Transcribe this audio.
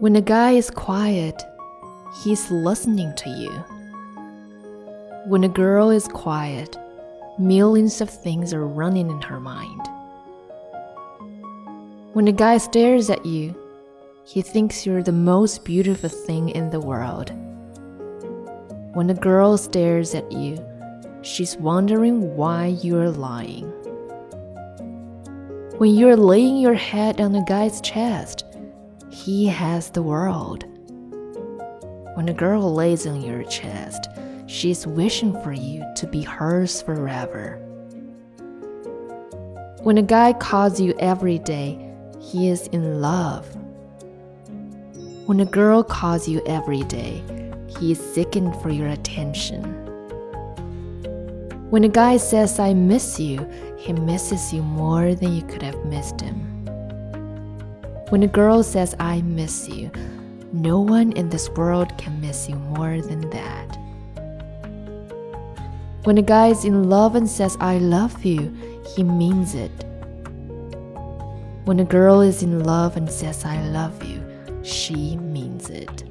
When a guy is quiet, he's listening to you. When a girl is quiet, millions of things are running in her mind. When a guy stares at you, he thinks you're the most beautiful thing in the world. When a girl stares at you, she's wondering why you're lying. When you're laying your head on a guy's chest, he has the world. When a girl lays on your chest, she's wishing for you to be hers forever. When a guy calls you every day, he is in love. When a girl calls you every day, he is seeking for your attention. When a guy says, I miss you, he misses you more than you could have missed him. When a girl says, I miss you, no one in this world can miss you more than that. When a guy is in love and says, I love you, he means it. When a girl is in love and says, I love you, she means it.